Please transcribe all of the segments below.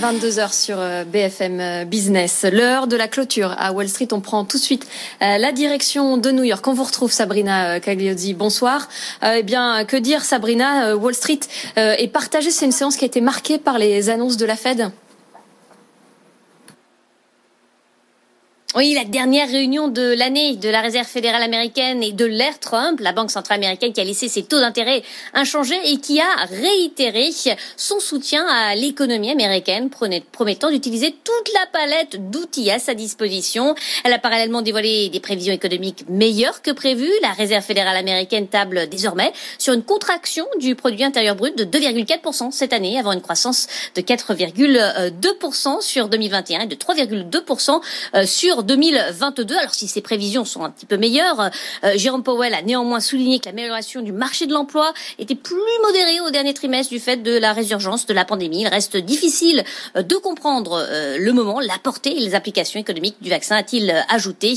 22h sur euh, BFM euh, Business. L'heure de la clôture à Wall Street. On prend tout de suite euh, la direction de New York. On vous retrouve Sabrina Cagliozzi. Bonsoir. Eh bien, que dire Sabrina Wall Street est partagée. C'est une séance qui a été marquée par les annonces de la Fed. Oui, la dernière réunion de l'année de la Réserve fédérale américaine et de l'ère Trump, la banque centrale américaine qui a laissé ses taux d'intérêt inchangés et qui a réitéré son soutien à l'économie américaine, promettant d'utiliser toute la palette d'outils à sa disposition. Elle a parallèlement dévoilé des prévisions économiques meilleures que prévues. La Réserve fédérale américaine table désormais sur une contraction du produit intérieur brut de 2,4% cette année, avant une croissance de 4,2% sur 2021 et de 3,2% sur 2022. Alors si ces prévisions sont un petit peu meilleures, euh, Jérôme Powell a néanmoins souligné que l'amélioration du marché de l'emploi était plus modérée au dernier trimestre du fait de la résurgence de la pandémie. Il reste difficile euh, de comprendre euh, le moment, la portée et les applications économiques du vaccin, a-t-il ajouté,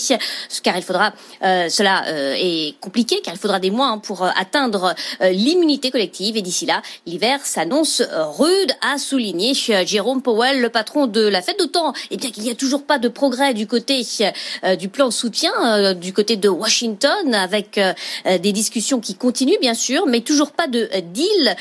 car il faudra, cela est compliqué, car il faudra des mois hein, pour atteindre l'immunité collective et d'ici là, l'hiver s'annonce rude, a souligné Jérôme Powell, le patron de la Fed, d'autant eh bien qu'il n'y a toujours pas de progrès du côté euh, du plan soutien euh, du côté de Washington avec euh, des discussions qui continuent bien sûr, mais toujours pas de deal.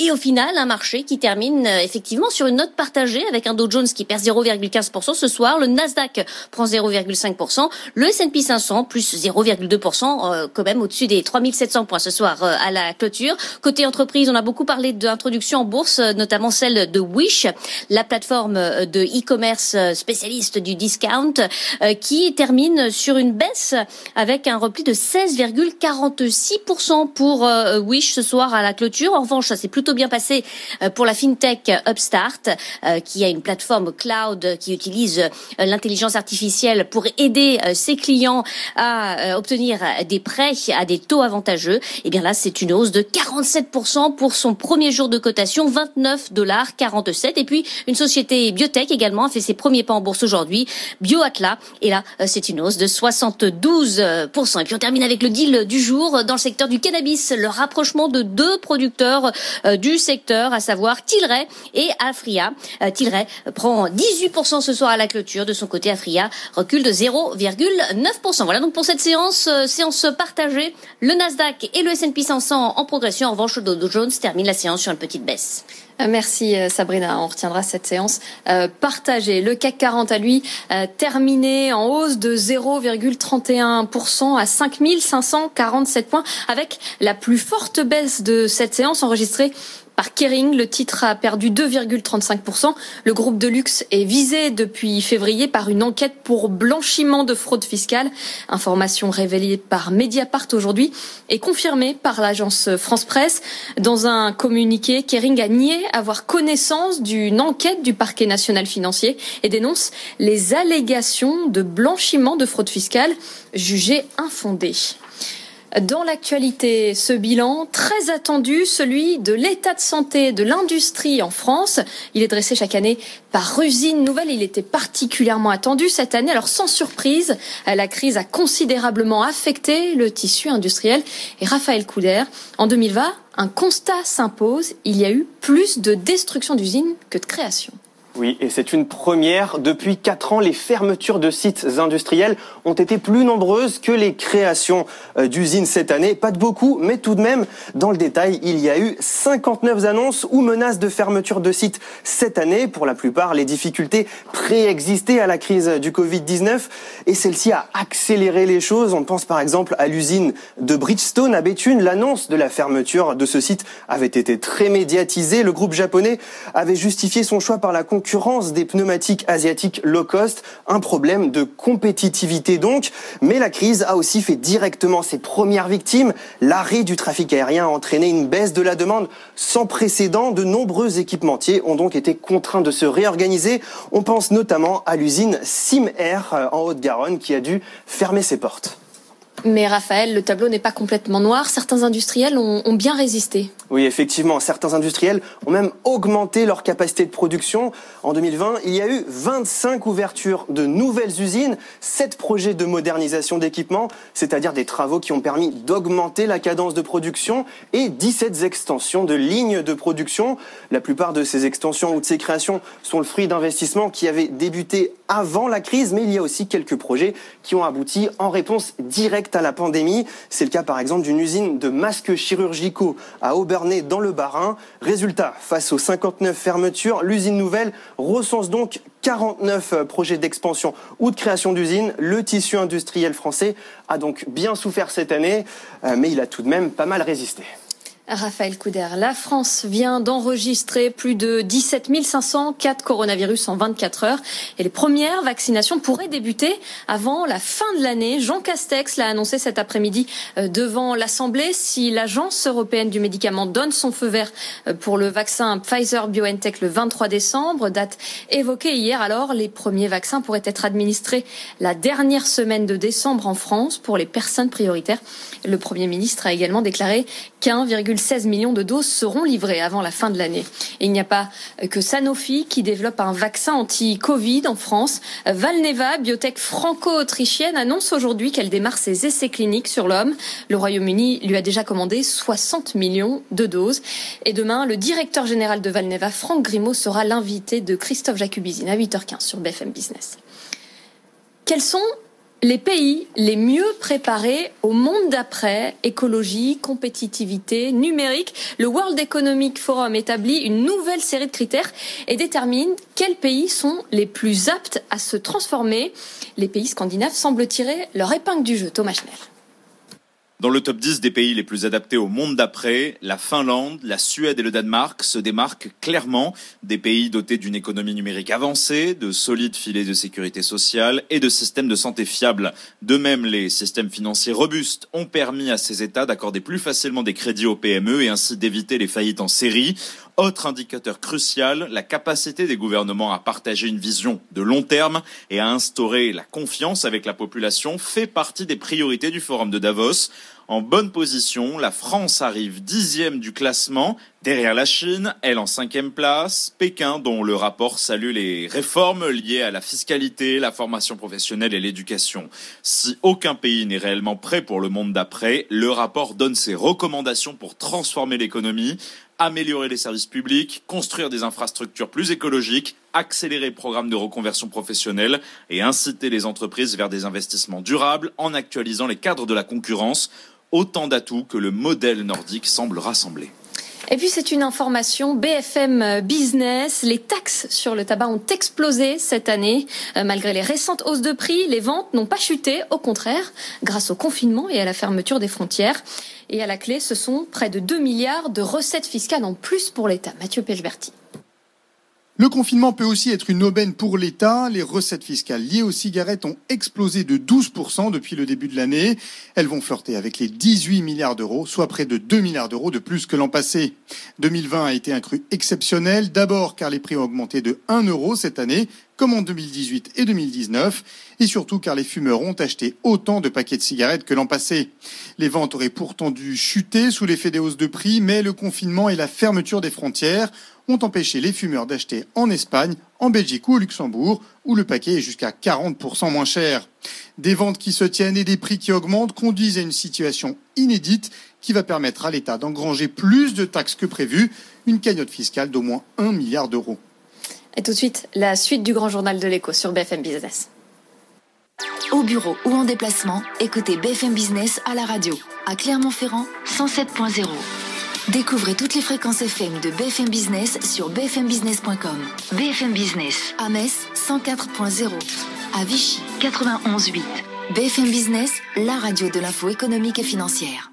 et au final, un marché qui termine effectivement sur une note partagée avec un Dow Jones qui perd 0,15% ce soir, le Nasdaq prend 0,5%, le S&P 500 plus 0,2% quand même au-dessus des 3700 points ce soir à la clôture. Côté entreprise, on a beaucoup parlé d'introduction en bourse, notamment celle de Wish, la plateforme de e-commerce spécialiste du discount. Euh, qui termine sur une baisse avec un repli de 16,46% pour euh, Wish ce soir à la clôture. En revanche, ça s'est plutôt bien passé euh, pour la fintech Upstart, qui a une plateforme cloud qui utilise l'intelligence artificielle pour aider ses clients à obtenir des prêts à des taux avantageux. Et eh bien là, c'est une hausse de 47% pour son premier jour de cotation, 29 dollars 47. Et puis une société biotech également a fait ses premiers pas en bourse aujourd'hui, BioAtla et là, euh, c'est une hausse de 72%. Et puis on termine avec le deal du jour dans le secteur du cannabis, le rapprochement de deux producteurs euh, du secteur, à savoir Tilray et Afria. Euh, Tilray prend 18% ce soir à la clôture. De son côté, Afria recule de 0,9%. Voilà donc pour cette séance, séance partagée. Le Nasdaq et le S&P 500 en progression. En revanche, le Dow Jones termine la séance sur une petite baisse. Euh, merci euh, Sabrina, on retiendra cette séance euh. Le CAC 40 à lui terminé en hausse de 0,31% à 5547 points avec la plus forte baisse de cette séance enregistrée par Kering. Le titre a perdu 2,35%. Le groupe de luxe est visé depuis février par une enquête pour blanchiment de fraude fiscale. Information révélée par Mediapart aujourd'hui et confirmée par l'agence France Presse. Dans un communiqué, Kering a nié avoir connaissance d'une enquête du parquet national financier et dénonce les allégations de blanchiment de fraude fiscale jugées infondées. Dans l'actualité, ce bilan très attendu, celui de l'état de santé de l'industrie en France. Il est dressé chaque année par Usine Nouvelle. Il était particulièrement attendu cette année. Alors sans surprise, la crise a considérablement affecté le tissu industriel. Et Raphaël Couder, en 2020, un constat s'impose. Il y a eu plus de destruction d'usines que de création. Oui, et c'est une première. Depuis quatre ans, les fermetures de sites industriels ont été plus nombreuses que les créations euh, d'usines cette année. Pas de beaucoup, mais tout de même, dans le détail, il y a eu 59 annonces ou menaces de fermeture de sites cette année. Pour la plupart, les difficultés préexistaient à la crise du Covid-19 et celle-ci a accéléré les choses. On pense par exemple à l'usine de Bridgestone à Béthune. L'annonce de la fermeture de ce site avait été très médiatisée. Le groupe japonais avait justifié son choix par la concurrence des pneumatiques asiatiques low cost, un problème de compétitivité donc. Mais la crise a aussi fait directement ses premières victimes. L'arrêt du trafic aérien a entraîné une baisse de la demande sans précédent. De nombreux équipementiers ont donc été contraints de se réorganiser. On pense notamment à l'usine Sim Air euh, en Haute-Garonne qui a dû fermer ses portes. Mais Raphaël, le tableau n'est pas complètement noir. Certains industriels ont, bien résisté. Oui, effectivement, certains industriels ont même augmenté leur capacité de production. En 2020, il y a eu 25 ouvertures de nouvelles usines, 7 projets de modernisation d'équipements, c'est-à-dire des travaux qui ont permis d'augmenter la cadence de production, et 17 extensions de lignes de production. La plupart de ces extensions ou de ces créations sont le fruit d'investissements qui avaient débuté avant la crise, mais il y a aussi quelques projets qui ont abouti en réponse directe à la pandémie. C'est le cas par exemple d'une usine de masques chirurgicaux à Aubernay dans le Bas-Rhin. Résultat, face aux 59 fermetures, l'usine nouvelle recense donc 49 euh, projets d'expansion ou de création d'usines. Le tissu industriel français a donc bien souffert cette année, euh, mais il a tout de même pas mal résisté. Raphaël Couder, la France vient d'enregistrer plus de 17 500 cas de coronavirus en 24 heures et les premières vaccinations pourraient débuter avant la fin de l'année. Jean Castex l'a annoncé cet après-midi euh, devant l'Assemblée. Si l'Agence européenne du médicament donne son feu vert euh, pour le vaccin Pfizer BioNTech le 23 décembre, date évoquée hier, alors les premiers vaccins pourraient être administrés la dernière semaine de décembre en France pour les personnes prioritaires. Le Premier ministre a également déclaré qu'1,16 million de doses seront livrées avant la fin de l'année. Il n'y a pas que Sanofi qui développe un vaccin anti-Covid en France. Valneva, biotech franco-autrichienne, annonce aujourd'hui qu'elle démarre ses essais cliniques sur l'homme. Le Royaume-Uni lui a déjà commandé 60 millions de doses. Et demain, le directeur général de Valneva, Franck Grimaud, sera l'invité de Christophe Jacubizine à 8h15 sur BFM Business. Quels sont les pays les mieux préparés au monde d'après, écologie, compétitivité, numérique, le World Economic Forum établit une nouvelle série de critères et détermine quels pays sont les plus aptes à se transformer. Les pays scandinaves semblent tirer leur épingle du jeu. Thomas Schnell. Dans le top 10 des pays les plus adaptés au monde d'après, la Finlande, la Suède et le Danemark se démarquent clairement des pays dotés d'une économie numérique avancée, de solides filets de sécurité sociale et de systèmes de santé fiables. De même, les systèmes financiers robustes ont permis à ces États d'accorder plus facilement des crédits aux PME et ainsi d'éviter les faillites en série. Autre indicateur crucial, la capacité des gouvernements à partager une vision de long terme et à instaurer la confiance avec la population fait partie des priorités du Forum de Davos. En bonne position, la France arrive dixième du classement, derrière la Chine, elle en cinquième place, Pékin dont le rapport salue les réformes liées à la fiscalité, la formation professionnelle et l'éducation. Si aucun pays n'est réellement prêt pour le monde d'après, le rapport donne ses recommandations pour transformer l'économie, améliorer les services publics, construire des infrastructures plus écologiques, accélérer le programme de reconversion professionnelle et inciter les entreprises vers des investissements durables en actualisant les cadres de la concurrence, autant d'atouts que le modèle nordique semble rassembler. Et puis c'est une information BFM Business. Les taxes sur le tabac ont explosé cette année. Euh, malgré les récentes hausses de prix, les ventes n'ont pas chuté. Au contraire, grâce au confinement et à la fermeture des frontières. Et à la clé, ce sont près de 2 milliards de recettes fiscales en plus pour l'État. Mathieu Pechberti. Le confinement peut aussi être une aubaine pour l'État. Les recettes fiscales liées aux cigarettes ont explosé de 12% depuis le début de l'année. Elles vont flirter avec les 18 milliards d'euros, soit près de 2 milliards d'euros de plus que l'an passé. 2020 a été un cru exceptionnel, d'abord car les prix ont augmenté de 1 euro cette année, comme en 2018 et 2019, et surtout car les fumeurs ont acheté autant de paquets de cigarettes que l'an passé. Les ventes auraient pourtant dû chuter sous l'effet des hausses de prix, mais le confinement et la fermeture des frontières ont empêché les fumeurs d'acheter en Espagne, en Belgique ou au Luxembourg, où le paquet est jusqu'à 40% moins cher. Des ventes qui se tiennent et des prix qui augmentent conduisent à une situation inédite qui va permettre à l'État d'engranger plus de taxes que prévu, une cagnotte fiscale d'au moins 1 milliard d'euros. Et tout de suite, la suite du grand journal de l'écho sur BFM Business. Au bureau ou en déplacement, écoutez BFM Business à la radio, à Clermont-Ferrand 107.0. Découvrez toutes les fréquences FM de BFM Business sur bfmbusiness.com. BFM Business à Metz 104.0, à Vichy 91.8. BFM Business, la radio de l'info économique et financière.